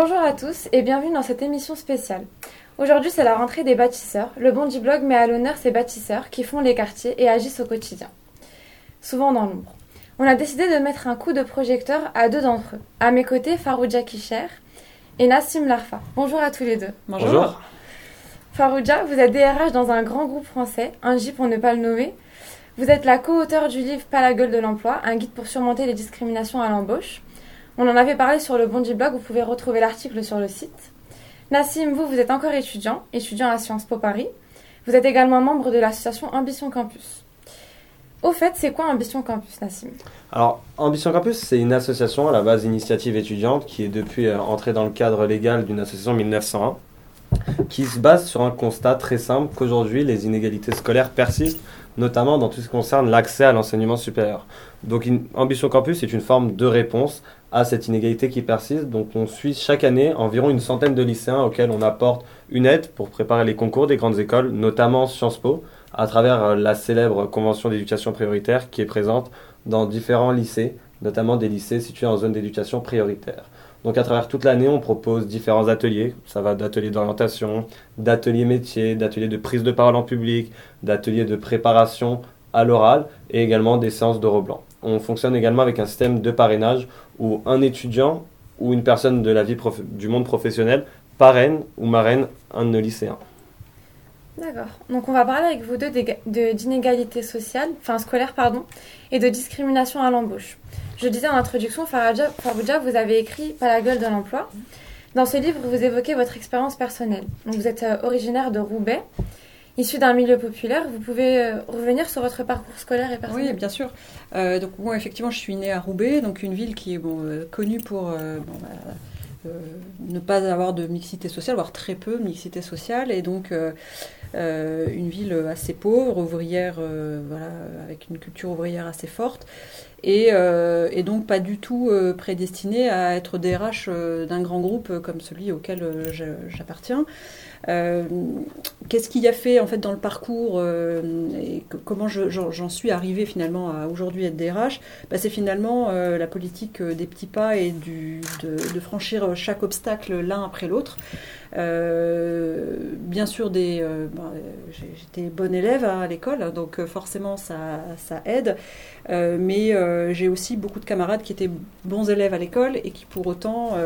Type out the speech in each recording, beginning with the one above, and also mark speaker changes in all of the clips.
Speaker 1: Bonjour à tous et bienvenue dans cette émission spéciale. Aujourd'hui, c'est la rentrée des bâtisseurs. Le Bondi Blog met à l'honneur ces bâtisseurs qui font les quartiers et agissent au quotidien, souvent dans l'ombre. On a décidé de mettre un coup de projecteur à deux d'entre eux. À mes côtés, Farouja Kisher et Nassim Larfa. Bonjour à tous les deux.
Speaker 2: Bonjour.
Speaker 1: Farouja, vous êtes DRH dans un grand groupe français, un J pour ne pas le nommer. Vous êtes la co-auteur du livre Pas la gueule de l'emploi, un guide pour surmonter les discriminations à l'embauche. On en avait parlé sur le Bondi Blog, vous pouvez retrouver l'article sur le site. Nassim, vous, vous êtes encore étudiant, étudiant à Sciences Po Paris. Vous êtes également membre de l'association Ambition Campus. Au fait, c'est quoi Ambition Campus, Nassim?
Speaker 2: Alors, Ambition Campus, c'est une association à la base initiative étudiante qui est depuis euh, entrée dans le cadre légal d'une association 1901 qui se base sur un constat très simple qu'aujourd'hui les inégalités scolaires persistent, notamment dans tout ce qui concerne l'accès à l'enseignement supérieur. Donc Ambition Campus est une forme de réponse à cette inégalité qui persiste. Donc on suit chaque année environ une centaine de lycéens auxquels on apporte une aide pour préparer les concours des grandes écoles, notamment Sciences Po, à travers euh, la célèbre convention d'éducation prioritaire qui est présente dans différents lycées, notamment des lycées situés en zone d'éducation prioritaire. Donc à travers toute l'année, on propose différents ateliers. Ça va d'ateliers d'orientation, d'ateliers métiers, d'ateliers de prise de parole en public, d'ateliers de préparation à l'oral et également des séances de blanc. On fonctionne également avec un système de parrainage où un étudiant ou une personne de la vie du monde professionnel parraine ou marraine un de nos lycéens.
Speaker 1: D'accord. Donc on va parler avec vous deux d'inégalité sociale, enfin scolaire pardon, et de discrimination à l'embauche. Je disais en introduction, Farouja, vous avez écrit Pas la gueule de l'emploi. Dans ce livre, vous évoquez votre expérience personnelle. Donc, vous êtes euh, originaire de Roubaix, issu d'un milieu populaire. Vous pouvez euh, revenir sur votre parcours scolaire et personnel
Speaker 3: Oui, bien sûr. Euh, donc moi, effectivement, je suis née à Roubaix, donc une ville qui est bon, connue pour bah, ne pas avoir de mixité sociale, voire très peu de mixité sociale, et donc une ville assez pauvre, ouvrière, voilà, avec une culture ouvrière assez forte et, euh, et, donc pas du tout euh, prédestiné à être DRH euh, d'un grand groupe comme celui auquel j'appartiens. Qu'est-ce qu'il y a fait en fait dans le parcours et comment j'en suis arrivée finalement à aujourd'hui être DRH bah, C'est finalement la politique des petits pas et du, de, franchir chaque obstacle l'un après l'autre. Euh, bien sûr, des, euh, j'étais bonne élève hein, à l'école, donc euh, forcément ça, aide. mais j'ai aussi beaucoup de camarades qui étaient bons élèves à l'école et qui pour autant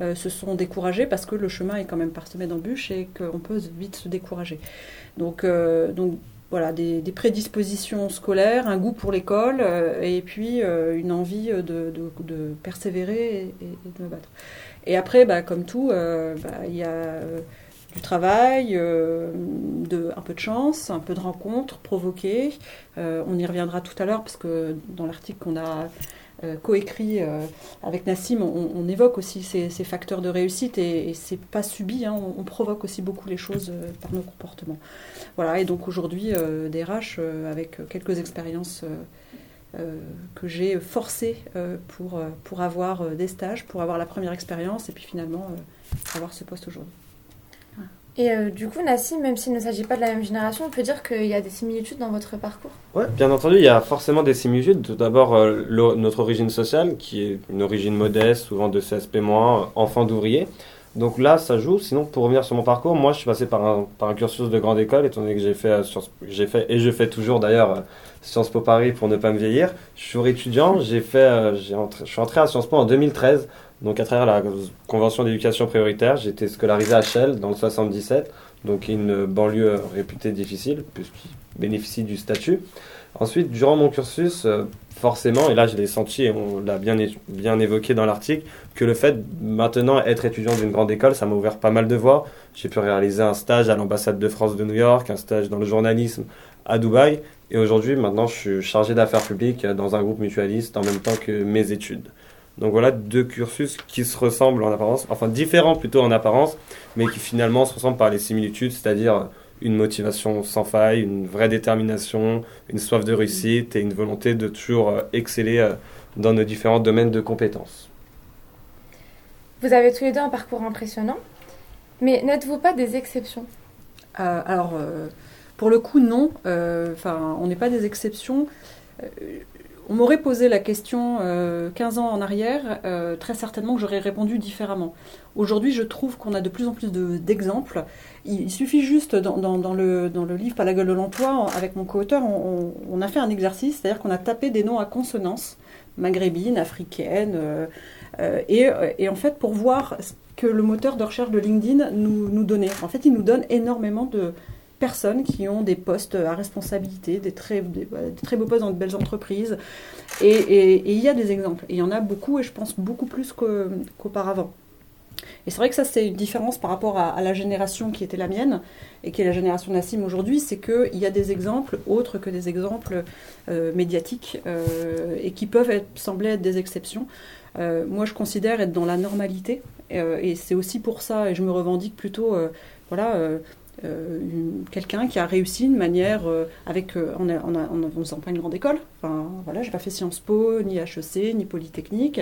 Speaker 3: se sont découragés parce que le chemin est quand même parsemé d'embûches et qu'on peut vite se décourager. Donc, donc voilà, des, prédispositions scolaires, un goût pour l'école et puis une envie de, de, persévérer et, et, de me battre. Et après, bah, comme tout, euh, bah, il y a euh, du travail, euh, un peu de chance, un peu de rencontres provoquées. on y reviendra tout à l'heure parce que dans l'article qu'on a coécrit avec Nassim, on, évoque aussi ces, facteurs de réussite et, et c'est pas subi, hein, on, provoque aussi beaucoup les choses par nos comportements. Voilà, et donc aujourd'hui, DRH, avec quelques expériences que j'ai forcé euh, pour, euh, pour avoir des stages, pour avoir la première expérience et puis finalement avoir ce poste aujourd'hui.
Speaker 1: Et du coup, Nassim, même s'il ne s'agit pas de la même génération, on peut dire qu'il y a des similitudes dans votre parcours?
Speaker 2: Oui, bien entendu, il y a forcément des similitudes. Tout d'abord, notre origine sociale, qui est une origine modeste, souvent de CSP-, enfant d'ouvrier. Donc là, ça joue. Sinon, pour revenir sur mon parcours, moi, je suis passé par un, par un cursus de grande école, étant donné que j'ai fait, j'ai fait, et je fais toujours d'ailleurs, Sciences Po Paris pour ne pas me vieillir. Je suis étudiant, j'ai fait, euh, j'ai je suis entré à Sciences Po en 2013, donc à travers la convention d'éducation prioritaire. Été scolarisé à Chelles dans le 77, donc une banlieue réputée difficile puisqu'il bénéficie du statut. Ensuite, durant mon cursus, euh, forcément, et là je l'ai senti et on l'a bien, bien évoqué dans l'article, que le fait maintenant être étudiant d'une grande école, ça m'a ouvert pas mal de voies. J'ai pu réaliser un stage à l'ambassade de France de New York, un stage dans le journalisme à Dubaï, et aujourd'hui, maintenant, je suis chargé d'affaires publiques dans un groupe mutualiste en même temps que mes études. Donc voilà deux cursus qui se ressemblent en apparence, enfin différents plutôt en apparence, mais qui finalement se ressemblent par les similitudes, c'est-à-dire une motivation sans faille, une vraie détermination, une soif de réussite et une volonté de toujours euh, exceller euh, dans nos différents domaines de compétences.
Speaker 1: Vous avez tous les deux un parcours impressionnant, mais n'êtes-vous pas des exceptions?
Speaker 3: Euh, Alors, pour le coup, non. Euh, on n'est pas des exceptions. Euh, on m'aurait posé la question 15 euh, ans en arrière, très certainement que j'aurais répondu différemment. Aujourd'hui, je trouve qu'on a de plus en plus d'exemples. il, suffit juste, dans, le, livre Pas la gueule de l'emploi, avec mon co-auteur, on, a fait un exercice, c'est-à-dire qu'on a tapé des noms à consonance, maghrébine, africaine, et, et, en fait, pour voir ce que le moteur de recherche de LinkedIn nous, nous donnait. En fait, il nous donne énormément de personnes qui ont des postes à responsabilité, des très, beaux postes dans de belles entreprises. Et, il y a des exemples. Il y en a beaucoup, et je pense beaucoup plus qu'auparavant. Et c'est vrai que ça, c'est une différence par rapport à, la génération qui était la mienne et qui est la génération Nassim aujourd'hui, c'est qu'il y a des exemples autres que des exemples euh, médiatiques euh, et qui peuvent sembler être des exceptions. Euh, moi, je considère être dans la normalité et c'est aussi pour ça, et je me revendique plutôt, voilà quelqu'un qui a réussi de manière euh, avec euh, en, en, faisant pas une grande école. Enfin voilà, j'ai pas fait Sciences Po, ni HEC, ni Polytechnique.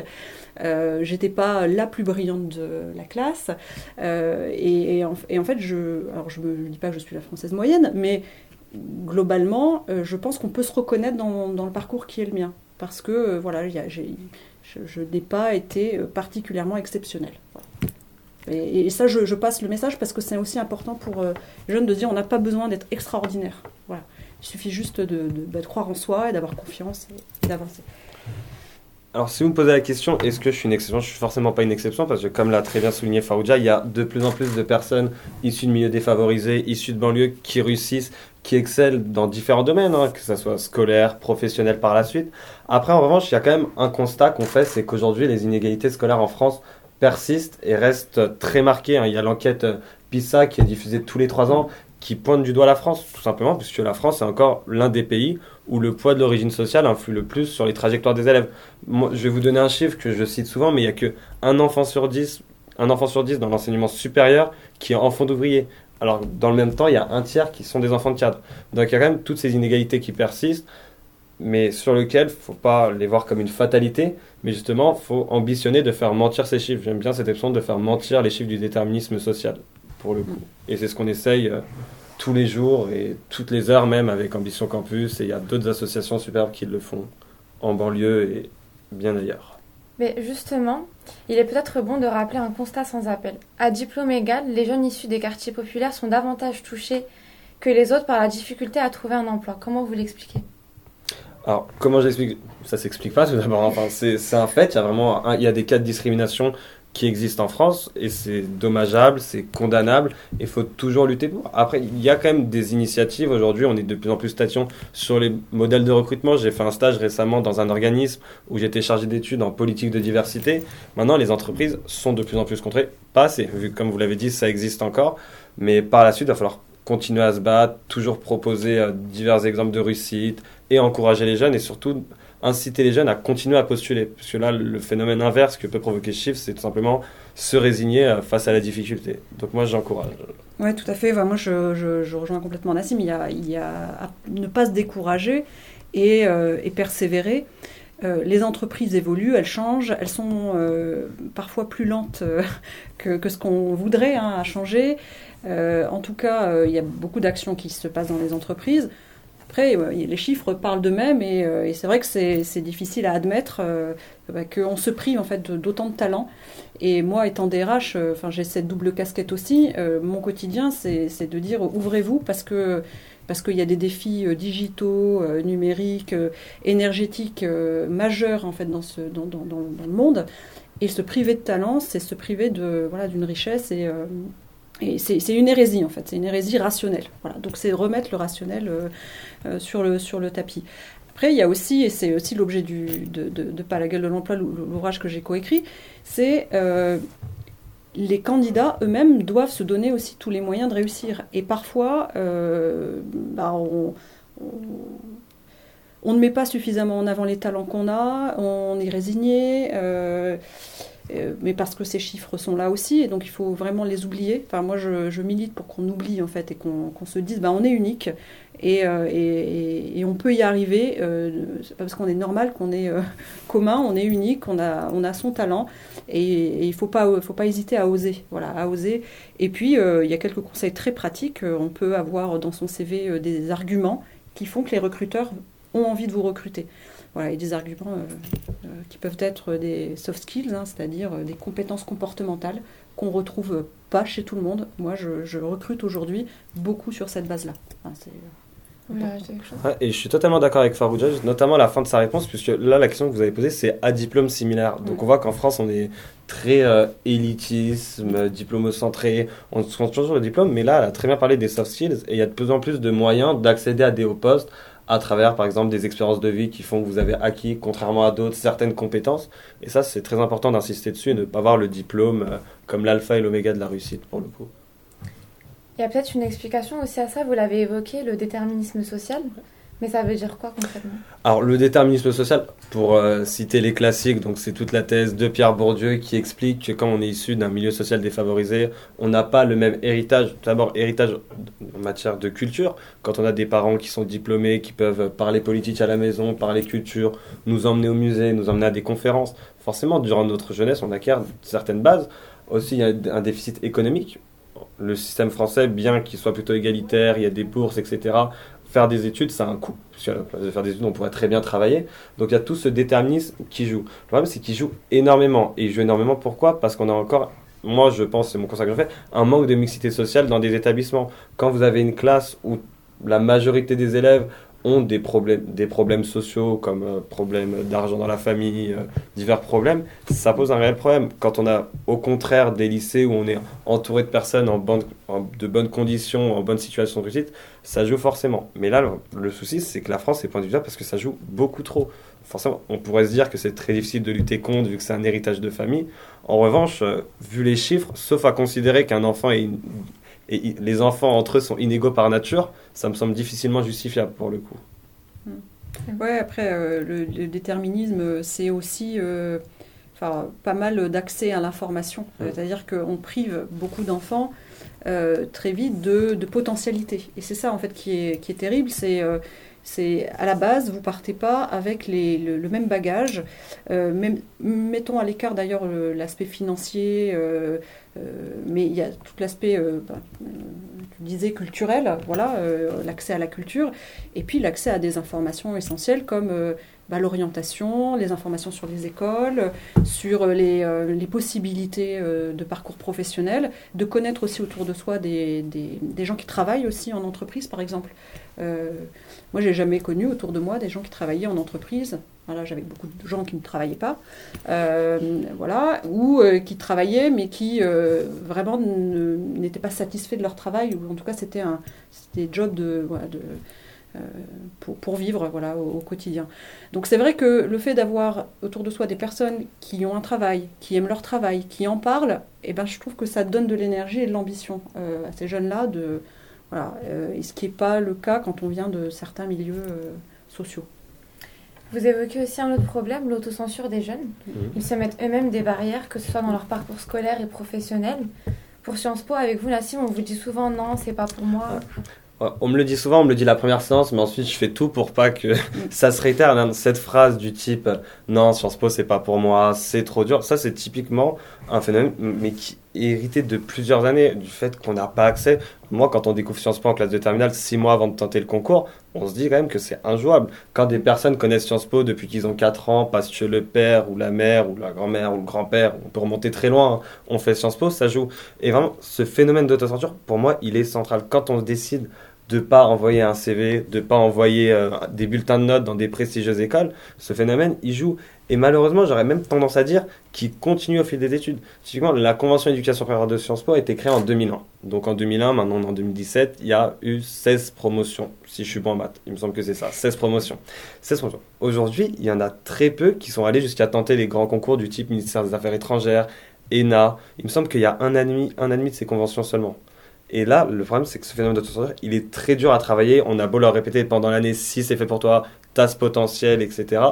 Speaker 3: J'étais pas la plus brillante de la classe. Et, en, fait, je, alors je me dis pas que je suis la française moyenne, mais globalement, je pense qu'on peut se reconnaître dans, le parcours qui est le mien, parce que voilà, a, je n'ai pas été particulièrement exceptionnelle. Et, ça, je, passe le message parce que c'est aussi important pour euh, les jeunes de dire on n'a pas besoin d'être extraordinaire. Voilà. Il suffit juste de, bah, croire en soi et d'avoir confiance et, d'avancer.
Speaker 2: Alors, si vous me posez la question, est-ce que je suis une exception? Je suis forcément pas une exception parce que, comme l'a très bien souligné Farouja, il y a de plus en plus de personnes issues de milieux défavorisés, issues de banlieues, qui réussissent, qui excellent dans différents domaines, hein, que ce soit scolaire, professionnel par la suite. Après, en revanche, il y a quand même un constat qu'on fait, c'est qu'aujourd'hui, les inégalités scolaires en France persiste et reste très marqué. Hein. Il y a l'enquête euh, PISA qui est diffusée tous les trois ans qui pointe du doigt la France, tout simplement, puisque la France est encore l'un des pays où le poids de l'origine sociale influe le plus sur les trajectoires des élèves. Je vais vous donner un chiffre que je cite souvent, mais il n'y a que un enfant sur dix, un enfant sur dix dans l'enseignement supérieur qui est enfant d'ouvrier. Alors, dans le même temps, il y a un tiers qui sont des enfants de cadre. Donc, il y a quand même toutes ces inégalités qui persistent mais sur lequel faut pas les voir comme une fatalité, mais justement, faut ambitionner de faire mentir ces chiffres. J'aime bien cette option de faire mentir les chiffres du déterminisme social, pour le coup. Et c'est ce qu'on essaye euh, tous les jours et toutes les heures même avec Ambition Campus, et il y a d'autres associations superbes qui le font en banlieue et bien ailleurs.
Speaker 1: Mais justement, il est peut-être bon de rappeler un constat sans appel. À diplôme égal, les jeunes issus des quartiers populaires sont davantage touchés que les autres par la difficulté à trouver un emploi. Comment vous l'expliquez?
Speaker 2: Alors, comment j'explique Ça s'explique pas tout d'abord. C'est un fait. Il y a vraiment il y a des cas de discrimination qui existent en France et c'est dommageable, c'est condamnable. Il faut toujours lutter pour. Après, il y a quand même des initiatives. Aujourd'hui, on est de plus en plus station sur les modèles de recrutement. J'ai fait un stage récemment dans un organisme où j'étais chargé d'études en politique de diversité. Maintenant, les entreprises sont de plus en plus contrées. Pas assez, vu comme vous l'avez dit, ça existe encore. Mais par la suite, il va falloir continuer à se battre, toujours proposer euh, divers exemples de réussite, et encourager les jeunes et surtout inciter les jeunes à continuer à postuler. Parce que là, le phénomène inverse que peut provoquer chiffre, c'est tout simplement se résigner euh, face à la difficulté. Donc moi, j'encourage.
Speaker 3: Oui, tout à fait. moi, je, rejoins complètement Nassim. Il y a, à ne pas se décourager et, euh, et persévérer. Euh, les entreprises évoluent, elles changent, elles sont parfois plus lentes que, que, ce qu'on voudrait hein, à changer. en tout cas, il y a beaucoup d'actions qui se passent dans les entreprises. Après, les chiffres parlent d'eux-mêmes et, euh, c'est vrai que c'est difficile à admettre euh, bah, qu'on se prive en fait d'autant de talents. Et moi, étant DRH, euh, j'ai cette double casquette aussi. mon quotidien, c'est de dire ouvrez-vous parce que parce qu'il y a des défis digitaux, numériques, énergétiques majeurs en fait dans, le monde. Et se priver de talent, c'est se priver de voilà d'une richesse et c'est une hérésie en fait, c'est une hérésie rationnelle. Voilà. Donc c'est remettre le rationnel euh, euh, sur, le, tapis. Après, il y a aussi, et c'est aussi l'objet de, Pas la gueule de l'emploi, l'ouvrage que j'ai coécrit, c'est euh, les candidats eux-mêmes doivent se donner aussi tous les moyens de réussir. Et parfois, bah, on, on, ne met pas suffisamment en avant les talents qu'on a, on est résigné. Euh, mais parce que ces chiffres sont là aussi, et donc il faut vraiment les oublier. Enfin, moi, je, milite pour qu'on oublie, en fait, et qu'on se dise, bah, on est unique, et, euh, et, on peut y arriver. Euh, parce qu'on est normal, qu'on est commun, on est unique, on a, on a son talent, et, il ne faut pas, faut pas hésiter à oser. Voilà, à oser. Et puis, il y a quelques conseils très pratiques. On peut avoir dans son CV des arguments qui font que les recruteurs ont envie de vous recruter. Voilà, et des arguments euh, euh, qui peuvent être des soft skills, hein, c'est-à-dire euh, des compétences comportementales. qu'on retrouve pas chez tout le monde. Moi, je, recrute aujourd'hui beaucoup sur cette base-là.
Speaker 2: et je suis totalement d'accord avec Farouja, notamment à la fin de sa réponse, puisque là, la question que vous avez posée, c'est à diplôme similaire. Donc on voit qu'en France, on est très euh, élitisme, diplôme-centré, on se concentre toujours sur le diplôme, mais là, elle a très bien parlé des soft skills, et il y a de plus en plus de moyens d'accéder à des hauts postes à travers, par exemple, des expériences de vie qui font que vous avez acquis, contrairement à d'autres, certaines compétences. Et ça, c'est très important d'insister dessus et de ne pas voir le diplôme euh, comme l'alpha et l'oméga de la réussite, pour le coup.
Speaker 1: Il y a peut-être une explication aussi à ça, vous l'avez évoqué, le déterminisme social. Mais ça veut dire quoi concrètement?
Speaker 2: Alors le déterminisme social, pour euh, citer les classiques, donc c'est toute la thèse de Pierre Bourdieu qui explique que quand on est issu d'un milieu social défavorisé, on n'a pas le même héritage. D'abord héritage en matière de culture. Quand on a des parents qui sont diplômés, qui peuvent parler politique à la maison, parler culture, nous emmener au musée, nous emmener à des conférences, forcément durant notre jeunesse, on acquiert certaines bases. Aussi il y a un déficit économique le système français, bien qu'il soit plutôt égalitaire, il y a des bourses, etc., faire des études, ça a un coût. Parce la place de faire des études, on pourrait très bien travailler. Donc il y a tout ce déterminisme qui joue. Le problème, c'est qu'il joue énormément. Et il joue énormément pourquoi? Parce qu'on a encore, moi je pense, c'est mon constat que je fais, un manque de mixité sociale dans des établissements. Quand vous avez une classe où la majorité des élèves ont des problèmes, des problèmes sociaux comme euh, problèmes d'argent dans la famille, euh, divers problèmes, ça pose un réel problème. Quand on a au contraire des lycées où on est entouré de personnes en, de bonnes conditions, en bonne situation de réussite, ça joue forcément. Mais là, le, souci, c'est que la France est point de vue parce que ça joue beaucoup trop. Forcément, on pourrait se dire que c'est très difficile de lutter contre vu que c'est un héritage de famille. En revanche, euh, vu les chiffres, sauf à considérer qu'un enfant est et les enfants entre eux sont inégaux par nature, ça me semble difficilement justifiable pour le coup.
Speaker 3: Hmm. Ouais, après, euh, le, déterminisme, c'est aussi euh, pas mal d'accès à l'information. C'est-à-dire qu'on prive beaucoup d'enfants euh, très vite de, de potentialité. Et c'est ça, en fait, qui est, qui est terrible. C'est c'est à la base, vous partez pas avec le, même bagage. Euh, mettons à l'écart d'ailleurs l'aspect financier, euh, euh, mais il y a tout l'aspect, bah, tu disais, culturel, voilà, l'accès à la culture, et puis l'accès à des informations essentielles comme bah, l'orientation, les informations sur les écoles, sur les, les possibilités de parcours professionnel, de connaître aussi autour de soi des, des, des gens qui travaillent aussi en entreprise, par exemple. Moi, j'ai jamais connu autour de moi des gens qui travaillaient en entreprise. Voilà, j'avais beaucoup de gens qui ne travaillaient pas, euh, voilà, ou euh, qui travaillaient mais qui euh, vraiment n'étaient pas satisfaits de leur travail, ou en tout cas c'était un jobs de, de pour, pour, vivre voilà, au, quotidien. Donc c'est vrai que le fait d'avoir autour de soi des personnes qui ont un travail, qui aiment leur travail, qui en parlent, eh ben, je trouve que ça donne de l'énergie et de l'ambition à ces jeunes-là de, voilà. Euh, et ce qui n'est pas le cas quand on vient de certains milieux euh, sociaux.
Speaker 1: Vous évoquez aussi un autre problème, l'autocensure des jeunes. Mhm. Ils se mettent eux-mêmes des barrières, que ce soit dans leur parcours scolaire et professionnel. Pour Sciences Po, avec vous, Nassim, on vous dit souvent non, c'est pas pour moi.
Speaker 2: On me le dit souvent, on me le dit la première séance, mais ensuite je fais tout pour pas que ça se réitère. Cette phrase du type non, Sciences Po c'est pas pour moi, c'est trop dur. Ça c'est typiquement un phénomène, mais qui est hérité de plusieurs années du fait qu'on n'a pas accès. Moi, quand on découvre Sciences Po en classe de terminale, six mois avant de tenter le concours, on se dit quand même que c'est injouable. Quand des personnes connaissent Sciences Po depuis qu'ils ont 4 ans, parce que le père ou la mère ou la grand-mère ou le grand-père, on peut remonter très loin, on fait Sciences Po, ça joue. Et vraiment, ce phénomène d'autocensure, pour moi, il est central. Quand on décide de pas envoyer un CV, de pas envoyer euh, des bulletins de notes dans des prestigieuses écoles, ce phénomène, il joue. Et malheureusement, j'aurais même tendance à dire qu'il continue au fil des études. Typiquement, la Convention d'éducation supérieure de Sciences Po a été créée en 2001. Donc en 2001, maintenant en 2017, il y a eu 16 promotions, si je suis bon en maths. Il me semble que c'est ça, 16 promotions. 16 promotions. Aujourd'hui, il y en a très peu qui sont allés jusqu'à tenter les grands concours du type ministère des Affaires étrangères, ENA. Il me semble qu'il y a un an, un an de ces conventions seulement. Et là, le problème, c'est que ce phénomène d'autocensure, il est très dur à travailler. On a beau leur répéter pendant l'année si c'est fait pour toi, t'as ce potentiel, etc.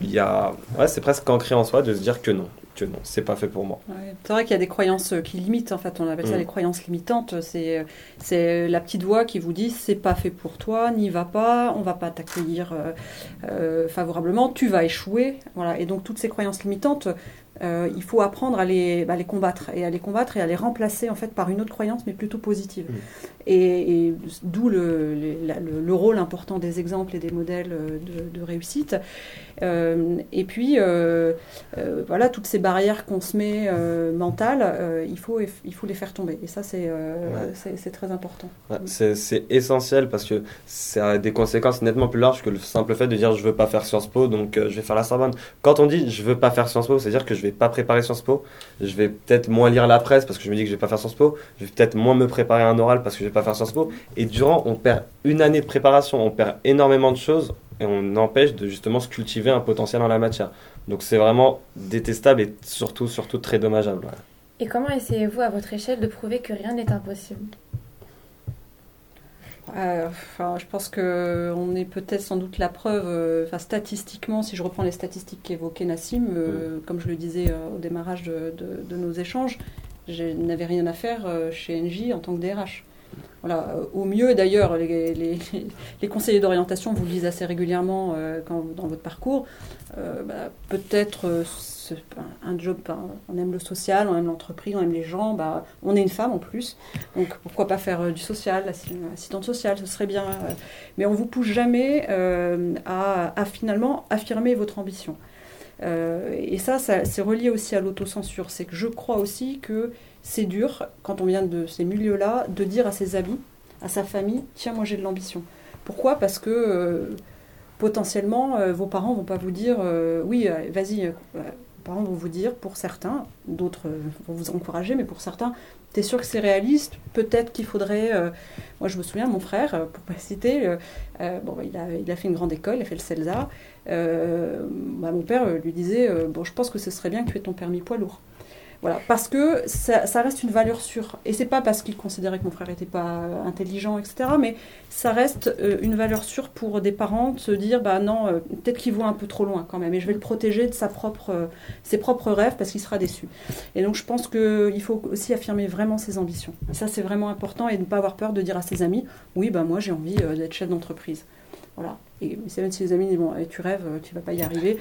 Speaker 2: Il y a, ouais, c'est presque ancré en soi de se dire que non, que non, c'est pas fait pour moi.
Speaker 3: c'est vrai qu'il y a des croyances qui limitent, en fait, on appelle ça mm. les croyances limitantes. C'est, c'est la petite voix qui vous dit c'est pas fait pour toi, n'y va pas, on va pas t'accueillir euh, euh, favorablement, tu vas échouer. Voilà. Et donc toutes ces croyances limitantes, euh, il faut apprendre à les, les, combattre et à les combattre et à les remplacer en fait par une autre croyance, mais plutôt positive. Mmh. Et, d'où le, le, rôle important des exemples et des modèles euh, de, réussite. Euh, et puis, voilà, toutes ces barrières qu'on se met mentales, il, faut, il faut les faire tomber. Et ça, c'est c'est très important.
Speaker 2: c'est essentiel parce que ça a des conséquences nettement plus larges que le simple fait de dire je veux pas faire Sciences Po, donc je vais faire la Sorbonne. Quand on dit je veux pas faire Sciences Po, c'est-à-dire que je vais pas préparer Sciences Po, je vais peut-être moins lire la presse parce que je me dis que je vais pas faire Sciences Po, je vais peut-être moins me préparer un oral parce que je vais pas faire Sciences Po. Et durant, on perd une année de préparation, on perd énormément de choses et on empêche de justement se cultiver un potentiel en la matière. Donc c'est vraiment détestable et surtout, surtout très dommageable.
Speaker 1: Et comment essayez-vous à votre échelle de prouver que rien n'est impossible?
Speaker 3: Euh, enfin, je pense qu'on est peut-être sans doute la preuve, euh, enfin, statistiquement, si je reprends les statistiques qu'évoquait Nassim, euh, mm. comme je le disais au démarrage de, nos échanges, je n'avais rien à faire chez NJ en tant que DRH. Voilà, au mieux d'ailleurs, les, conseillers d'orientation vous le disent assez régulièrement quand, dans votre parcours, bah, peut-être un job, on aime le social, on aime l'entreprise, on aime les gens, bah, on est une femme en plus, donc pourquoi pas faire euh, du social, assistante sociale, ce serait bien, euh. mais on vous pousse jamais euh, à, finalement affirmer votre ambition. et ça, c'est relié aussi à l'autocensure, c'est que je crois aussi que c'est dur, quand on vient de ces milieux-là, de dire à ses amis, à sa famille, tiens, moi j'ai de l'ambition. Pourquoi? Parce que potentiellement, vos parents vont pas vous dire, oui, vas-y parents vont vous dire, pour certains, d'autres euh, vont vous encourager, mais pour certains, tu es sûr que c'est réaliste? Peut-être qu'il faudrait. Euh, moi, je me souviens, mon frère, euh, pour pas citer, bon, il a, il a fait une grande école, il a fait le CELSA. Bah, mon père lui disait Bon, je pense que ce serait bien que tu aies ton permis poids lourd. Voilà, parce que ça, reste une valeur sûre. Et c'est pas parce qu'il considérait que mon frère n'était pas intelligent, etc. Mais ça reste euh, une valeur sûre pour des parents de se dire, bah non, euh, peut-être qu'il voit un peu trop loin quand même. Et je vais le protéger de sa propre, euh, ses propres rêves parce qu'il sera déçu. Et donc je pense qu'il faut aussi affirmer vraiment ses ambitions. Et ça c'est vraiment important et ne pas avoir peur de dire à ses amis, oui, bah moi j'ai envie d'être chef d'entreprise. Voilà. Et même si les amis disent, bon, tu rêves, tu vas pas y arriver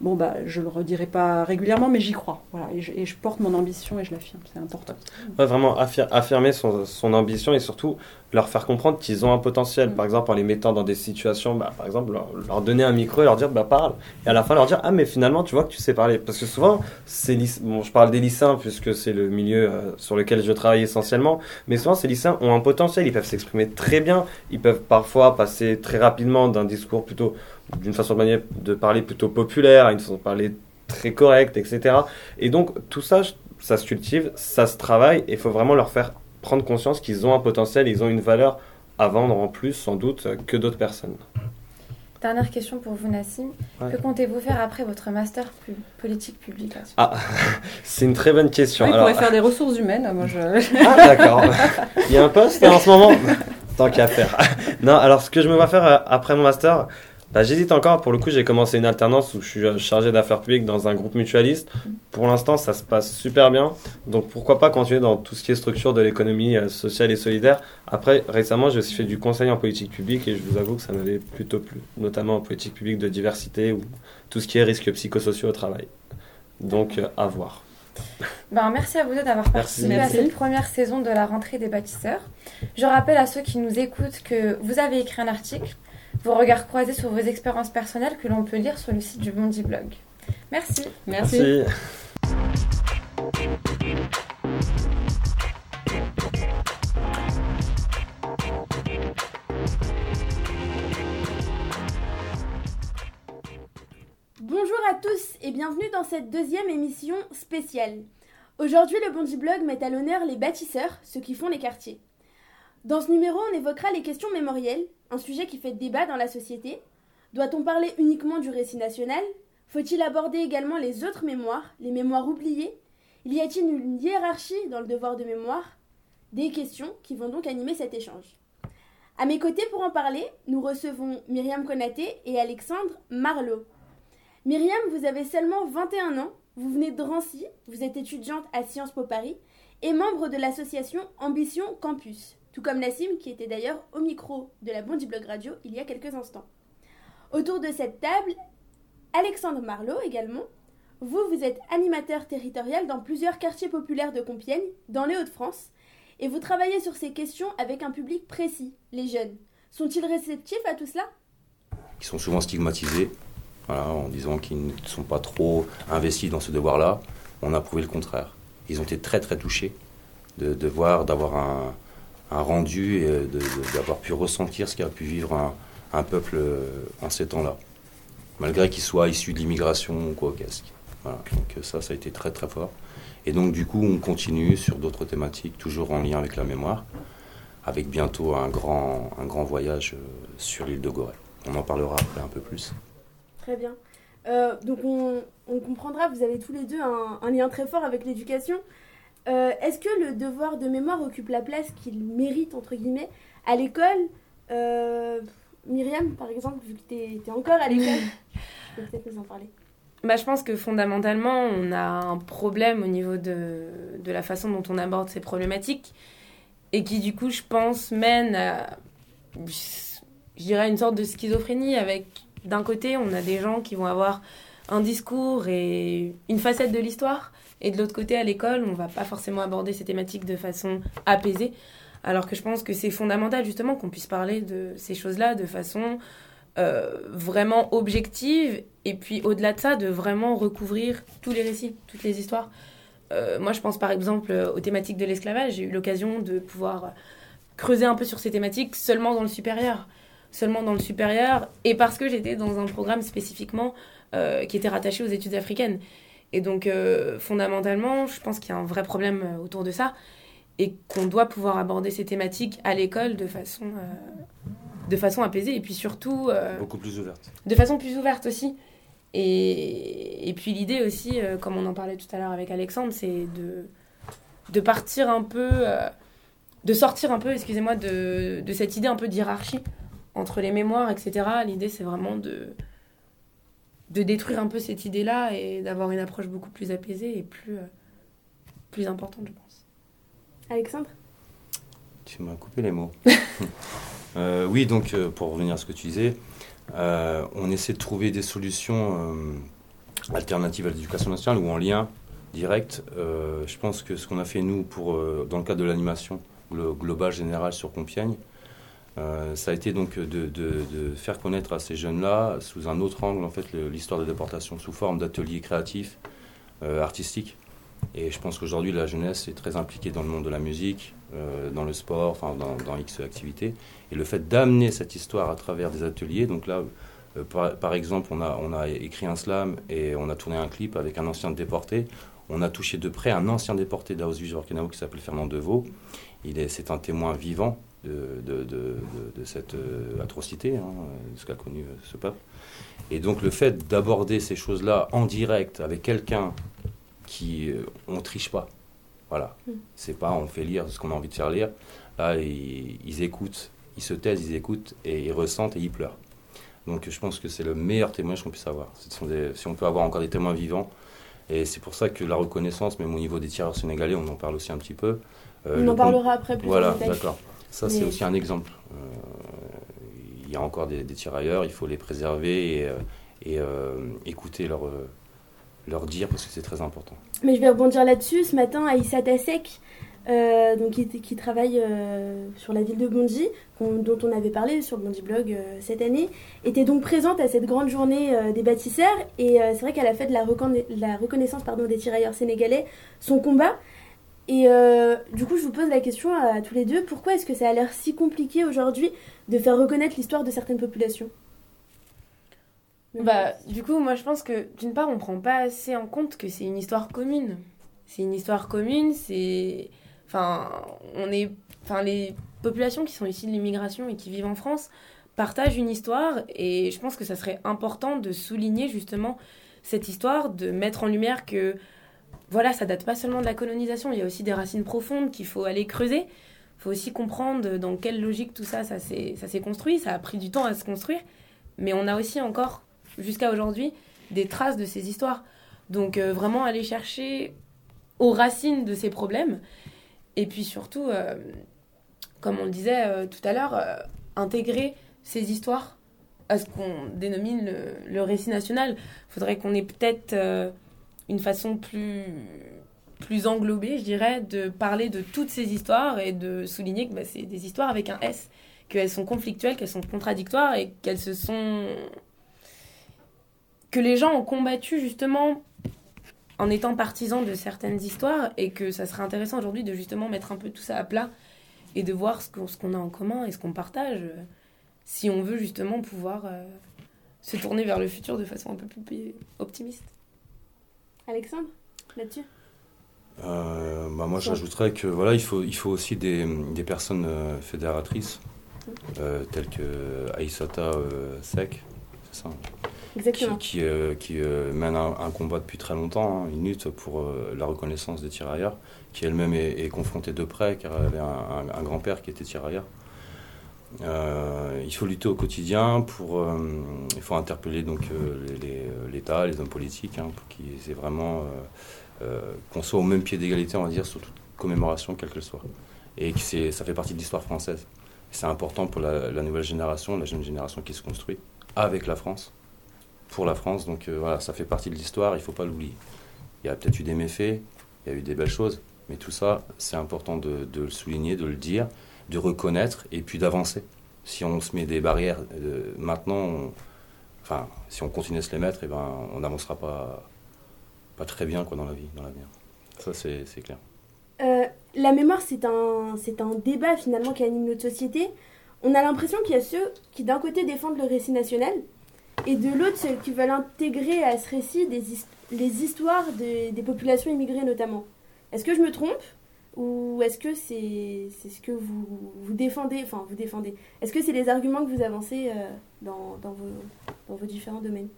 Speaker 3: bon, bah, je le redirai pas régulièrement, mais j'y crois. Voilà, et je, porte mon ambition et je l'affirme. C'est important.
Speaker 2: vraiment affirmer son, son, ambition et surtout leur faire comprendre qu'ils ont un potentiel. Mm. Par exemple, en les mettant dans des situations, bah, par exemple, leur, donner un micro et leur dire, bah, parle. Et à la fin, leur dire, ah, mais finalement, tu vois que tu sais parler. Parce que souvent, c'est bon, je parle des lycéens puisque c'est le milieu euh, sur lequel je travaille essentiellement. Mais souvent, ces lycéens ont un potentiel. Ils peuvent s'exprimer très bien. Ils peuvent parfois passer très rapidement d'un discours plutôt d'une façon de, manière de parler plutôt populaire à une façon de parler très correcte, etc. Et donc tout ça, ça se cultive, ça se travaille, et il faut vraiment leur faire prendre conscience qu'ils ont un potentiel, ils ont une valeur à vendre en plus sans doute que d'autres personnes.
Speaker 1: Dernière question pour vous, Nassim. Que comptez-vous faire après votre master politique publique
Speaker 2: Ah, c'est une très bonne question.
Speaker 3: Oui, pourrait faire des ressources humaines. Moi, je...
Speaker 2: ah, d'accord. Il y a un poste en ce moment? Tant qu'à faire. non, alors ce que je me vois faire euh, après mon master, bah, J'hésite encore. Pour le coup, j'ai commencé une alternance où je suis chargé d'affaires publiques dans un groupe mutualiste. Pour l'instant, ça se passe super bien. Donc pourquoi pas continuer dans tout ce qui est structure de l'économie euh, sociale et solidaire. Après, récemment, j'ai aussi fait du conseil en politique publique et je vous avoue que ça m'avait plutôt plu, notamment en politique publique de diversité ou tout ce qui est risques psychosociaux au travail. Donc euh, à voir.
Speaker 1: Ben, merci à vous deux d'avoir participé à cette première saison de la rentrée des bâtisseurs. Je rappelle à ceux qui nous écoutent que vous avez écrit un article vos regards croisés sur vos expériences personnelles que l'on peut lire sur le site du Bondi Blog. Merci.
Speaker 2: Merci.
Speaker 4: Bonjour à tous et bienvenue dans cette deuxième émission spéciale. Aujourd'hui, le Bondi Blog met à l'honneur les bâtisseurs, ceux qui font les quartiers. Dans ce numéro, on évoquera les questions mémorielles, un sujet qui fait débat dans la société. Doit-on parler uniquement du récit national? Faut-il aborder également les autres mémoires, les mémoires oubliées? Y a-t-il une hiérarchie dans le devoir de mémoire? Des questions qui vont donc animer cet échange. À mes côtés pour en parler, nous recevons Myriam Konaté et Alexandre Marlot. Myriam, vous avez seulement 21 ans, vous venez de Drancy, vous êtes étudiante à Sciences Po Paris et membre de l'association Ambition Campus tout comme Nassim qui était d'ailleurs au micro de la Bondi Blog Radio il y a quelques instants. Autour de cette table, Alexandre Marlot également. Vous, vous êtes animateur territorial dans plusieurs quartiers populaires de Compiègne, dans les Hauts-de-France, et vous travaillez sur ces questions avec un public précis, les jeunes. Sont-ils réceptifs à tout cela?
Speaker 5: Ils sont souvent stigmatisés, en disant qu'ils ne sont pas trop investis dans ce devoir-là. On a prouvé le contraire. Ils ont été très très touchés de, voir, d'avoir un, rendu et d'avoir pu ressentir ce qu'a pu vivre un, peuple euh, en ces temps-là. Malgré qu'ils soient issus de l'immigration ou quoi qu'est-ce. Voilà. Donc ça, ça a été très très fort. Et donc du coup, on continue sur d'autres thématiques, toujours en lien avec la mémoire, avec bientôt un grand, un grand voyage euh, sur l'île de Gorée. On en parlera après un peu plus.
Speaker 4: Très bien. Euh, donc on, comprendra, vous avez tous les deux un, lien très fort avec l'éducation. Euh, est-ce que le devoir de mémoire occupe la place qu'il mérite, entre guillemets, à l'école Myriam, par exemple, vu que tu es, encore à l'école, tu peux peut-être nous en parler.
Speaker 6: Bah, je pense que fondamentalement, on a un problème au niveau de, de, la façon dont on aborde ces problématiques et qui, du coup, je pense, mène à, je dirais, une sorte de schizophrénie avec, d'un côté, on a des gens qui vont avoir un discours et une facette de l'histoire et de l'autre côté, à l'école, on va pas forcément aborder ces thématiques de façon apaisée. Alors que je pense que c'est fondamental, justement, qu'on puisse parler de ces choses-là de façon euh, vraiment objective et puis au-delà de ça de vraiment recouvrir tous les récits, toutes les histoires. Euh, moi je pense par exemple aux thématiques de l'esclavage, j'ai eu l'occasion de pouvoir creuser un peu sur ces thématiques seulement dans le supérieur, seulement dans le supérieur et parce que j'étais dans un programme spécifiquement euh, qui était rattaché aux études africaines. Et donc fondamentalement je pense qu'il y a un vrai problème autour de ça et qu'on doit pouvoir aborder ces thématiques à l'école de façon de façon apaisée et puis surtout.
Speaker 5: Euh, Beaucoup plus ouverte.
Speaker 6: De façon plus ouverte aussi. Et, et puis l'idée aussi, euh, comme on en parlait tout à l'heure avec Alexandre, c'est de, de partir un peu. Euh, de sortir un peu, excusez-moi, de, de, cette idée un peu d'hierarchie entre les mémoires, etc. L'idée, c'est vraiment de, de détruire un peu cette idée-là et d'avoir une approche beaucoup plus apaisée et plus, plus importante, je pense.
Speaker 4: Alexandre?
Speaker 5: Tu m'as coupé les mots. Euh, oui, donc euh, pour revenir à ce que tu disais, euh, on essaie de trouver des solutions alternatives à l'éducation nationale ou en lien direct. je pense que ce qu'on a fait nous pour, dans le cadre de l'animation globale générale sur Compiègne, ça a été donc de, faire connaître à ces jeunes-là, sous un autre angle, en fait, l'histoire de déportation, sous forme d'ateliers créatifs, artistiques. Et je pense qu'aujourd'hui, la jeunesse est très impliquée dans le monde de la musique, euh, dans le sport, enfin dans, X activités. Et le fait d'amener cette histoire à travers des ateliers, donc là, euh, par, exemple, on a, on a écrit un slam et on a tourné un clip avec un ancien déporté. On a touché de près un ancien déporté d'Auschwitz-Birkenau qui s'appelle Fernand Deveau. Il est, c'est un témoin vivant de, de, de, de cette euh, atrocité, hein, de ce qu'a connu ce peuple. Et donc le fait d'aborder ces choses-là en direct avec quelqu'un qui on triche pas, voilà. Mm. C'est pas on fait lire ce qu'on a envie de faire lire. Là, ils, écoutent, ils se taisent, ils écoutent et ils ressentent et ils pleurent. Donc je pense que c'est le meilleur témoignage qu'on puisse avoir. si on peut avoir encore des témoins vivants. Et c'est pour ça que la reconnaissance, même au niveau des tireurs sénégalais, on en parle aussi un petit peu.
Speaker 4: Euh, on en parlera après plus
Speaker 5: Voilà, d'accord. Ça, c'est aussi un exemple. Euh, il y a encore des, des, tirailleurs, il faut les préserver et, euh, écouter leur leur dire parce que c'est très important.
Speaker 4: Mais je vais rebondir là-dessus. Ce matin, Aïssa Tassek, euh, donc, qui, qui travaille euh, sur la ville de Bondy, dont on avait parlé sur le Bondy Blog euh, cette année, était donc présente à cette grande journée des bâtisseurs. Et c'est vrai qu'elle a fait de la, la reconnaissance pardon, des tirailleurs sénégalais son combat. Et du coup, je vous pose la question à tous les deux pourquoi est-ce que ça a l'air si compliqué aujourd'hui de faire reconnaître l'histoire de certaines populations?
Speaker 6: Bah, du coup, moi je pense que d'une part, on prend pas assez en compte que c'est une histoire commune. C'est une histoire commune, c'est. Enfin, on est. Enfin, les populations qui sont issues de l'immigration et qui vivent en France partagent une histoire et je pense que ça serait important de souligner justement cette histoire, de mettre en lumière que voilà, ça date pas seulement de la colonisation, il y a aussi des racines profondes qu'il faut aller creuser. Il faut aussi comprendre dans quelle logique tout ça, ça s'est construit. Ça a pris du temps à se construire. Mais on a aussi encore jusqu'à aujourd'hui des traces de ces histoires. Donc euh, vraiment aller chercher aux racines de ces problèmes. Et puis surtout, euh, comme on le disait euh, tout à l'heure, intégrer ces histoires à ce qu'on dénomine le, récit national. Il faudrait qu'on ait peut-être une façon plus englobée, je dirais, de parler de toutes ces histoires et de souligner que bah, c'est des histoires avec un S, qu'elles sont conflictuelles, qu'elles sont contradictoires et qu'elles se sont que les gens ont combattu justement en étant partisans de certaines histoires et que ça serait intéressant aujourd'hui de justement mettre un peu tout ça à plat et de voir ce qu'on a en commun et ce qu'on partage si on veut justement pouvoir euh, se tourner vers le futur de façon un peu plus optimiste.
Speaker 4: Alexandre, là-dessus?
Speaker 5: Euh, bah moi, j'ajouterais que voilà, il faut, il faut aussi des, des personnes fédératrices, telles que Aïsata Sek, c'est ça hein qui, euh, qui, euh, mène un, combat depuis très longtemps, hein, une lutte pour euh, la reconnaissance des tirailleurs, qui elle-même est, confrontée de près, car elle avait un, grand-père qui était tirailleur. Il faut lutter au quotidien pour. il faut interpeller donc l'État, les, hommes politiques, hein, pour qu'ils aient vraiment qu'on soit au même pied d'égalité, on dire, sur toute commémoration, quelle qu'elle soit. Et que ça fait partie de l'histoire française. C'est important pour la, nouvelle génération, la jeune génération qui se construit avec la France pour la France. Donc euh, voilà, ça fait partie de l'histoire, il ne faut pas l'oublier. Il y a peut-être eu des méfaits, il y a eu des belles choses, mais tout ça, c'est important de, le souligner, de le dire, de reconnaître et puis d'avancer. Si on se met des barrières euh, maintenant, enfin, si on continue à se les mettre, et eh ben, on n'avancera pas, pas très bien quoi, dans la vie, dans l'avenir. Ça, c'est clair.
Speaker 4: Euh, la mémoire, c'est un, un débat finalement qui anime notre société. On a l'impression qu'il y a ceux qui, d'un côté, défendent le récit national et de l'autre, celles qui veulent intégrer à ce récit des les histoires des populations immigrées notamment. Est-ce que je me trompe? Ou est-ce que c'est ce que vous, vous défendez Enfin, vous défendez. Est-ce que c'est les arguments que vous avancez euh, dans, dans, vos, dans vos différents domaines?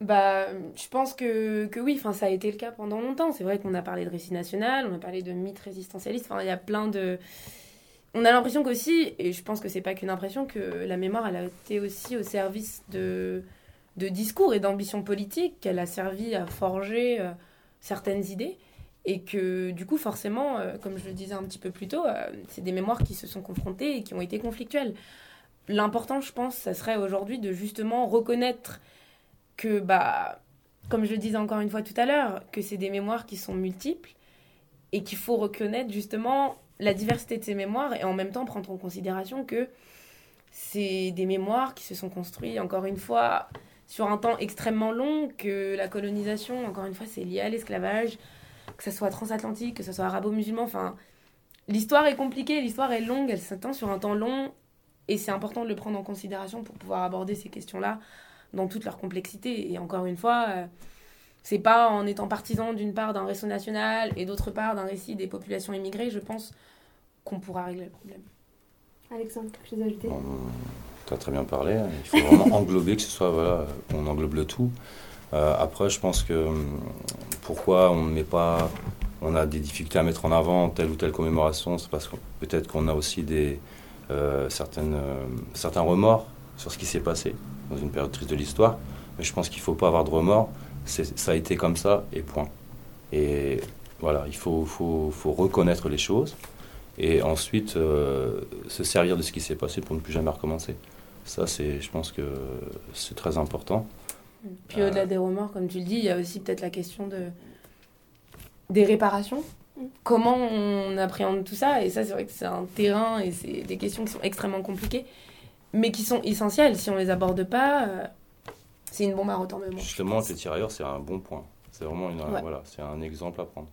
Speaker 6: Bah, je pense que, que oui, enfin, ça a été le cas pendant longtemps. C'est vrai qu'on a parlé de récit national, on a parlé de mythes résistentialistes. Enfin, il y a plein de, on a l'impression qu'aussi, et je pense que c'est pas qu'une impression, que la mémoire, elle a été aussi au service de, de discours et d'ambition politique, qu'elle a servi à forger euh, certaines idées, et que du coup, forcément, euh, comme je le disais un petit peu plus tôt, euh, c'est des mémoires qui se sont confrontées et qui ont été conflictuelles. L'important, je pense, ça serait aujourd'hui de justement reconnaître que, bah, comme je le disais encore une fois tout à l'heure, que c'est des mémoires qui sont multiples et qu'il faut reconnaître justement la diversité de ces mémoires et en même temps prendre en considération que c'est des mémoires qui se sont construites, encore une fois, sur un temps extrêmement long, que la colonisation, encore une fois, c'est lié à l'esclavage, que ce soit transatlantique, que ce soit arabo-musulman, enfin, l'histoire est compliquée, l'histoire est longue, elle s'attend sur un temps long, et c'est important de le prendre en considération pour pouvoir aborder ces questions-là dans toute leur complexité. Et encore une fois, euh, c'est pas en étant partisan d'une part d'un réseau national et d'autre part d'un récit des populations immigrées, je pense, qu'on pourra régler le problème.
Speaker 4: Alexandre, quelque chose à ajouter?
Speaker 5: Tu as très bien parlé. Hein. Il faut vraiment englober, que ce soit, voilà, qu'on englobe le tout. Euh, après, je pense que hum, pourquoi on ne met pas, on a des difficultés à mettre en avant telle ou telle commémoration, c'est parce que peut-être qu'on a aussi des, euh, certaines, euh, certains remords sur ce qui s'est passé dans une période triste de l'histoire. Mais je pense qu'il ne faut pas avoir de remords ça a été comme ça et point. Et voilà, il faut, reconnaître les choses et ensuite se servir de ce qui s'est passé pour ne plus jamais recommencer. Ça, c'est, je pense que c'est très important.
Speaker 6: Puis au-delà euh, des remords, comme tu le dis, il y a aussi peut-être la question de, des réparations. Comment on appréhende tout ça? Et ça, c'est vrai que c'est un terrain et c'est des questions qui sont extrêmement compliquées, mais qui sont essentielles. Si on les aborde pas, euh, c'est une bombe à retardement.
Speaker 5: Justement, les tirailleurs, c'est un bon point. C'est vraiment une, voilà, c'est un exemple à prendre.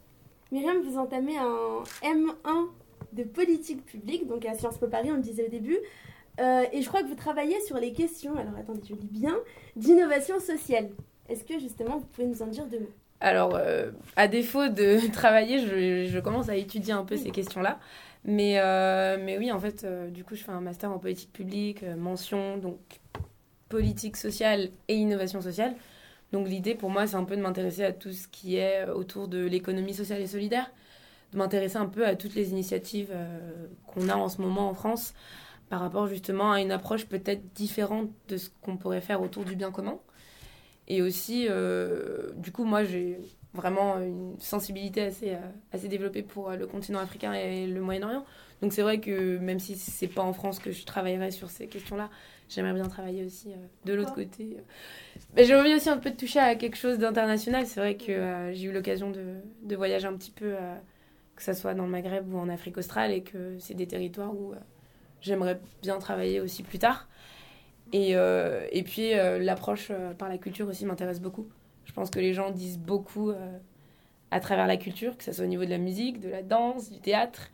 Speaker 4: Myriam, vous entamez un M1 de politique publique, donc à Sciences Po Paris, on le disait au début. Euh, et je crois que vous travaillez sur les questions, alors attendez, je lis bien, d'innovation sociale. Est-ce que justement vous pouvez nous en dire deux mots?
Speaker 6: Alors, euh, à défaut de travailler, je, je, commence à étudier un peu ces questions-là. Mais, euh, mais oui, en fait, du coup, je fais un master en politique publique, mention, donc politique sociale et innovation sociale. Donc l'idée pour moi, c'est un peu de m'intéresser à tout ce qui est autour de l'économie sociale et solidaire, de m'intéresser un peu à toutes les initiatives qu'on a en ce moment en France par rapport justement à une approche peut-être différente de ce qu'on pourrait faire autour du bien commun. Et aussi, euh, du coup, moi, j'ai vraiment une sensibilité assez, euh, assez développée pour le continent africain et le Moyen-Orient. Donc c'est vrai que même si c'est pas en France que je travaillerai sur ces questions-là, j'aimerais bien travailler aussi euh, de l'autre côté. Mais j'ai envie aussi un peu de toucher à quelque chose d'international. C'est vrai que euh, j'ai eu l'occasion de, de, voyager un petit peu, euh, que ce soit dans le Maghreb ou en Afrique australe, et que c'est des territoires où j'aimerais bien travailler aussi plus tard. Et, et puis l'approche par la culture aussi m'intéresse beaucoup. Je pense que les gens disent beaucoup à travers la culture, que ce soit au niveau de la musique, de la danse, du théâtre,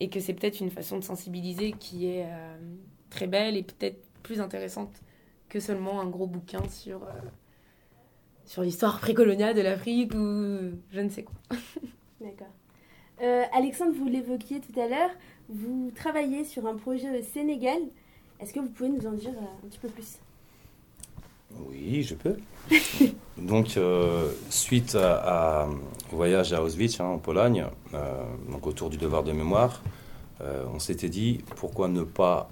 Speaker 6: et que c'est peut-être une façon de sensibiliser qui est très belle et peut-être plus intéressante que seulement un gros bouquin sur, euh, sur l'histoire précoloniale de l'Afrique ou je ne sais quoi.
Speaker 4: D'accord. Euh, Alexandre, vous l'évoquiez tout à l'heure, vous travaillez sur un projet au Sénégal. Est-ce que vous pouvez nous en dire euh, un petit peu plus?
Speaker 5: Oui, je peux. donc, suite à, au voyage à Auschwitz, hein, en Pologne, donc autour du devoir de mémoire, on s'était dit pourquoi ne pas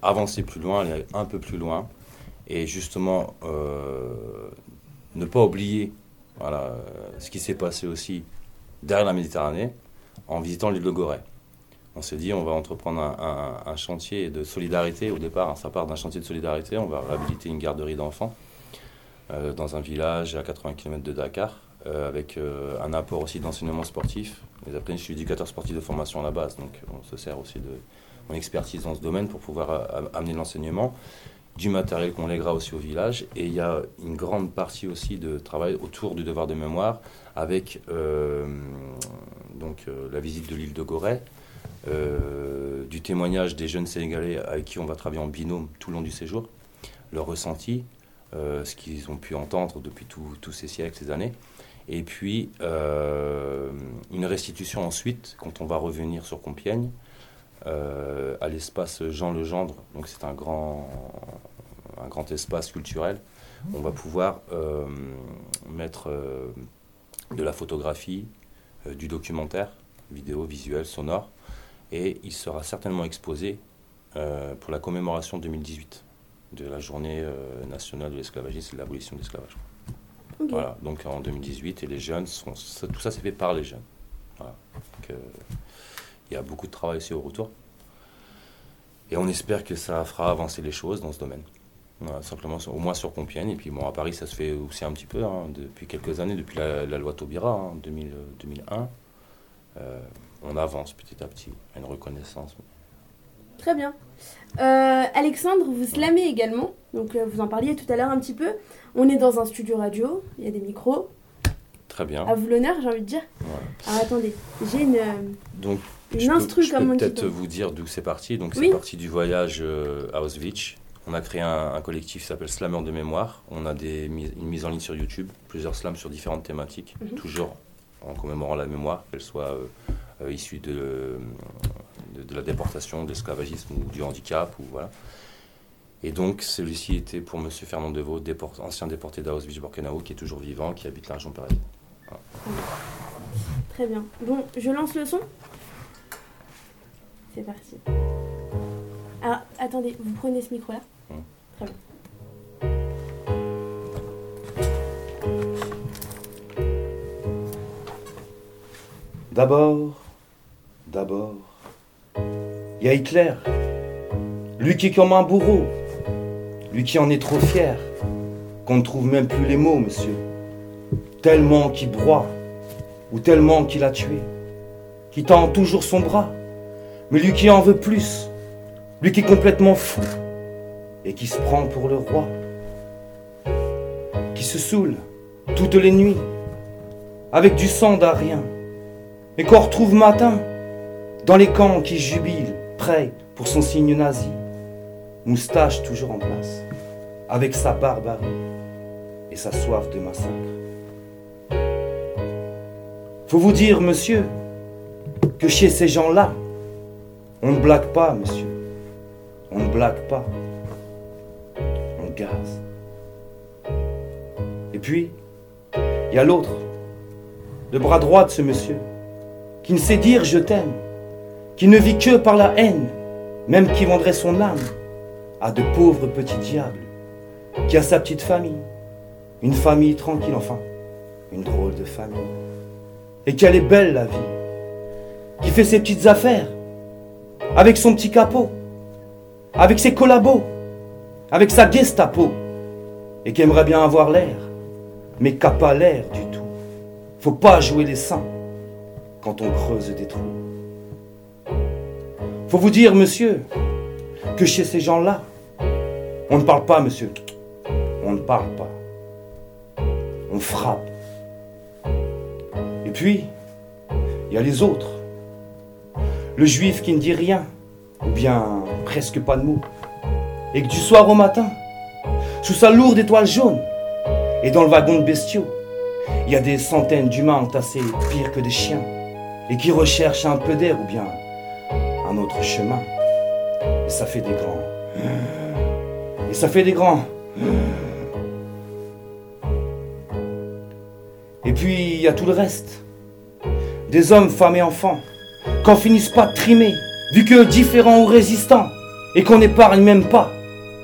Speaker 5: avancer plus loin, aller un peu plus loin, et justement euh, ne pas oublier ce qui s'est passé aussi derrière la Méditerranée en visitant l'île de Gorée. On s'est dit, on va entreprendre un, chantier de solidarité. Au départ, hein, ça part d'un chantier de solidarité. On va réhabiliter une garderie d'enfants euh, dans un village à 80 km de Dakar, euh, avec un apport aussi d'enseignement sportif. Les apprentis, je suis éducateur sportif de formation à la base, donc on se sert aussi de, mon expertise dans ce domaine pour pouvoir euh, amener l'enseignement, du matériel qu'on lèguera aussi au village. Et il y a une grande partie aussi de travail autour du devoir de mémoire avec euh, donc, euh, la visite de l'île de Gorée, du témoignage des jeunes Sénégalais avec qui on va travailler en binôme tout le long du séjour, leur ressenti, ce qu'ils ont pu entendre depuis tous ces siècles, ces années. Et puis, une restitution ensuite, quand on va revenir sur Compiègne, euh, à l'espace Jean Legendre. Donc c'est un grand, un grand espace culturel. On va pouvoir euh, mettre euh, de la photographie, du documentaire, vidéo, visuel, sonore, et il sera certainement exposé pour la commémoration 2018 de la journée nationale de l'esclavagisme et de l'abolition de l'esclavage. Voilà, donc en 2018, et les jeunes, sont, tout ça c'est fait par les jeunes. Voilà. Il y a beaucoup de travail aussi au retour. Et on espère que ça fera avancer les choses dans ce domaine. simplement, au moins sur Compiègne. Et puis bon, à Paris, ça se fait aussi un petit peu hein, depuis quelques années, depuis la, loi Taubira, en hein, 2001. Euh, on avance petit à petit à une reconnaissance.
Speaker 4: Très bien. Euh, Alexandre, vous slamez également. Donc, euh, vous en parliez tout à l'heure un petit peu. On est dans un studio radio, il y a des micros.
Speaker 5: Très bien.
Speaker 4: À vous l'honneur, j'ai envie de dire. Alors attendez, j'ai une.
Speaker 5: Donc, je peux, peut-être vous dire d'où c'est parti. Donc, c'est parti du voyage euh, à Auschwitz. On a créé un, collectif qui s'appelle Slammer de mémoire. On a des, une mise en ligne sur YouTube, plusieurs slams sur différentes thématiques, mhm. toujours en commémorant la mémoire, qu'elle soit euh, issue de, de, la déportation, de l'esclavagisme ou du handicap. Ou, voilà. Et donc, celui-ci était pour M. Fernand Deveau, ancien déporté d'Auschwitz-Birkenau, qui est toujours vivant, qui habite la région parisienne.
Speaker 4: Très bien. Bon, je lance le son c'est parti. Alors, attendez, vous prenez ce micro-là hum. Très bien.
Speaker 7: D'abord, d'abord, il y a Hitler. Lui qui est comme un bourreau. Lui qui en est trop fier. Qu'on ne trouve même plus les mots, monsieur. Tellement qu'il broie. Ou tellement qu'il a tué. Qui tend toujours son bras mais lui qui en veut plus, lui qui est complètement fou et qui se prend pour le roi, qui se saoule toutes les nuits avec du sang d'Arien, et qu'on retrouve matin dans les camps qui jubilent, prêts pour son signe nazi, moustache toujours en place, avec sa barbarie et sa soif de massacre. Faut vous dire, monsieur, que chez ces gens-là, on ne blague pas, monsieur. On ne blague pas. On gaze. Et puis, il y a l'autre, le bras droit de ce monsieur, qui ne sait dire je t'aime, qui ne vit que par la haine, même qui vendrait son âme à de pauvres petits diables, qui a sa petite famille, une famille tranquille, enfin, une drôle de famille, et qu'elle est belle la vie, qui fait ses petites affaires,
Speaker 5: avec son petit capot, avec ses collabos, avec sa Gestapo, et qui aimerait bien avoir l'air, mais qui n'a pas l'air du tout. Faut pas jouer les saints quand on creuse des trous. Faut vous dire, monsieur, que chez ces gens-là, on ne parle pas, monsieur. On ne parle pas. On frappe. Et puis, il y a les autres. Le juif qui ne dit rien, ou bien presque pas de mots. Et que du soir au matin, sous sa lourde étoile jaune, et dans le wagon de bestiaux, il y a des centaines d'humains entassés pire que des chiens, et qui recherchent un peu d'air ou bien un autre chemin. Et ça fait des grands. Et ça fait des grands. Et puis il y a tout le reste. Des hommes, femmes et enfants, qu'on finisse pas trimer, vu que différents ou résistants, et qu'on n'épargne même pas,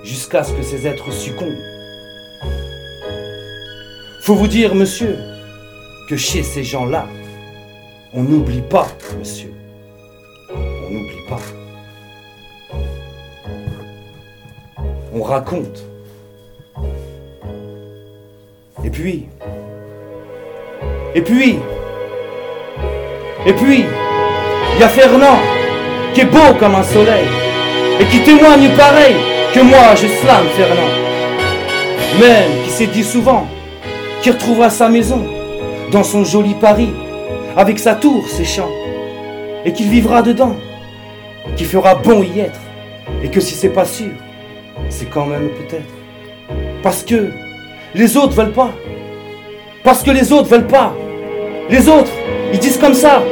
Speaker 5: jusqu'à ce que ces êtres succombent. Faut vous dire, monsieur, que chez ces gens-là, on n'oublie pas, monsieur. On raconte. Et puis, et puis, et puis, il y a Fernand, qui est beau comme un soleil, et qui témoigne pareil que moi, je slame Fernand. Même qui s'est dit souvent qu'il retrouvera sa maison dans son joli Paris, avec sa tour, ses champs, et qu'il vivra dedans, qu'il fera bon y être, et que si c'est pas sûr, c'est quand même peut-être. Parce que les autres veulent pas. Parce que les autres veulent pas. Les autres, ils disent comme ça,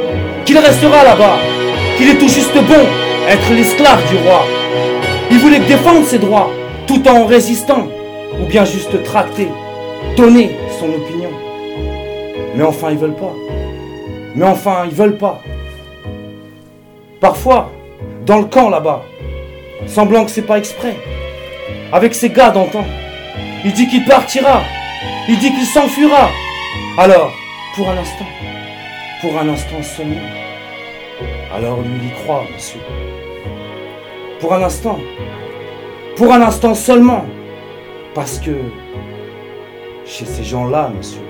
Speaker 5: qu'il restera là-bas, qu'il est tout juste bon être l'esclave du roi. Il voulait défendre ses droits, tout en résistant, ou bien juste tracter, donner son opinion. Mais enfin, ils veulent pas. Mais enfin, ils veulent pas. Parfois, dans le camp là-bas, semblant que c'est pas exprès, avec ses gars d'antan, il dit qu'il partira, il dit qu'il s'enfuira. Alors, pour un instant, pour un instant seulement, alors lui il y croit, monsieur. Pour un instant, pour un instant seulement, parce que chez ces gens-là, monsieur,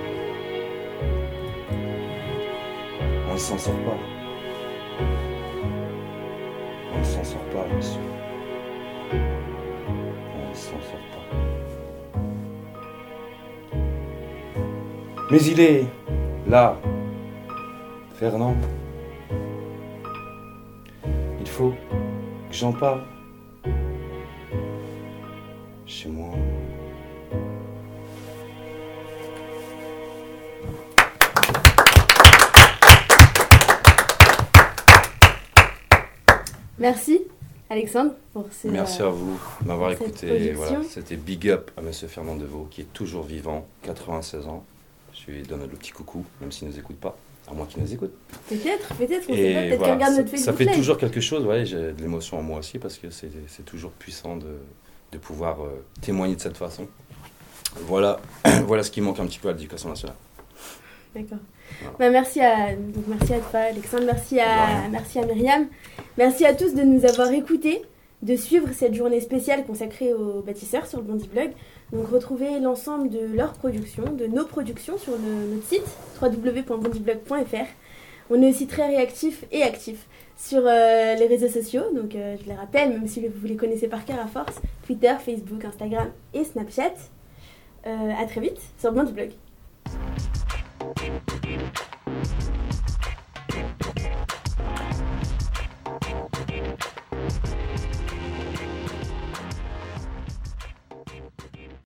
Speaker 5: on ne s'en sort pas. On ne s'en sort pas, monsieur. Mais il est là, Fernand. Il faut que j'en parle. Chez moi.
Speaker 4: Merci, Alexandre, pour ces.
Speaker 8: Merci
Speaker 4: euh,
Speaker 8: à vous de m'avoir écouté. Voilà, C'était big up à Monsieur Fernand Deveau, qui est toujours vivant, 96 ans. Je lui donne le petit coucou, même s'il ne nous écoute pas, à moins qu'il nous écoute.
Speaker 4: Peut-être, peut-être, on sait
Speaker 8: Et
Speaker 4: pas, peut-être
Speaker 8: voilà,
Speaker 4: qu'il regarde
Speaker 8: ça,
Speaker 4: notre Facebook
Speaker 8: ça fait
Speaker 4: Live.
Speaker 8: toujours quelque chose, ouais, j'ai de l'émotion en moi aussi, parce que c'est c'est toujours puissant de, de pouvoir euh, témoigner de cette façon. Voilà, voilà ce qui manque un petit peu à l'éducation nationale.
Speaker 4: D'accord.
Speaker 8: Voilà.
Speaker 4: Bah, merci, à, donc merci à toi, Alexandre. Merci à, merci à Myriam. Merci à tous de nous avoir écoutés, de suivre cette journée spéciale consacrée aux bâtisseurs sur le Bondi Blog. Donc retrouvez l'ensemble de leurs productions, de nos productions sur le, notre site www.bondiblog.fr. On est aussi très réactif et actif sur euh, les réseaux sociaux, donc euh, je les rappelle, même si vous les connaissez par cœur à force, Twitter, Facebook, Instagram et Snapchat. Euh, à très vite sur Bon du Blog.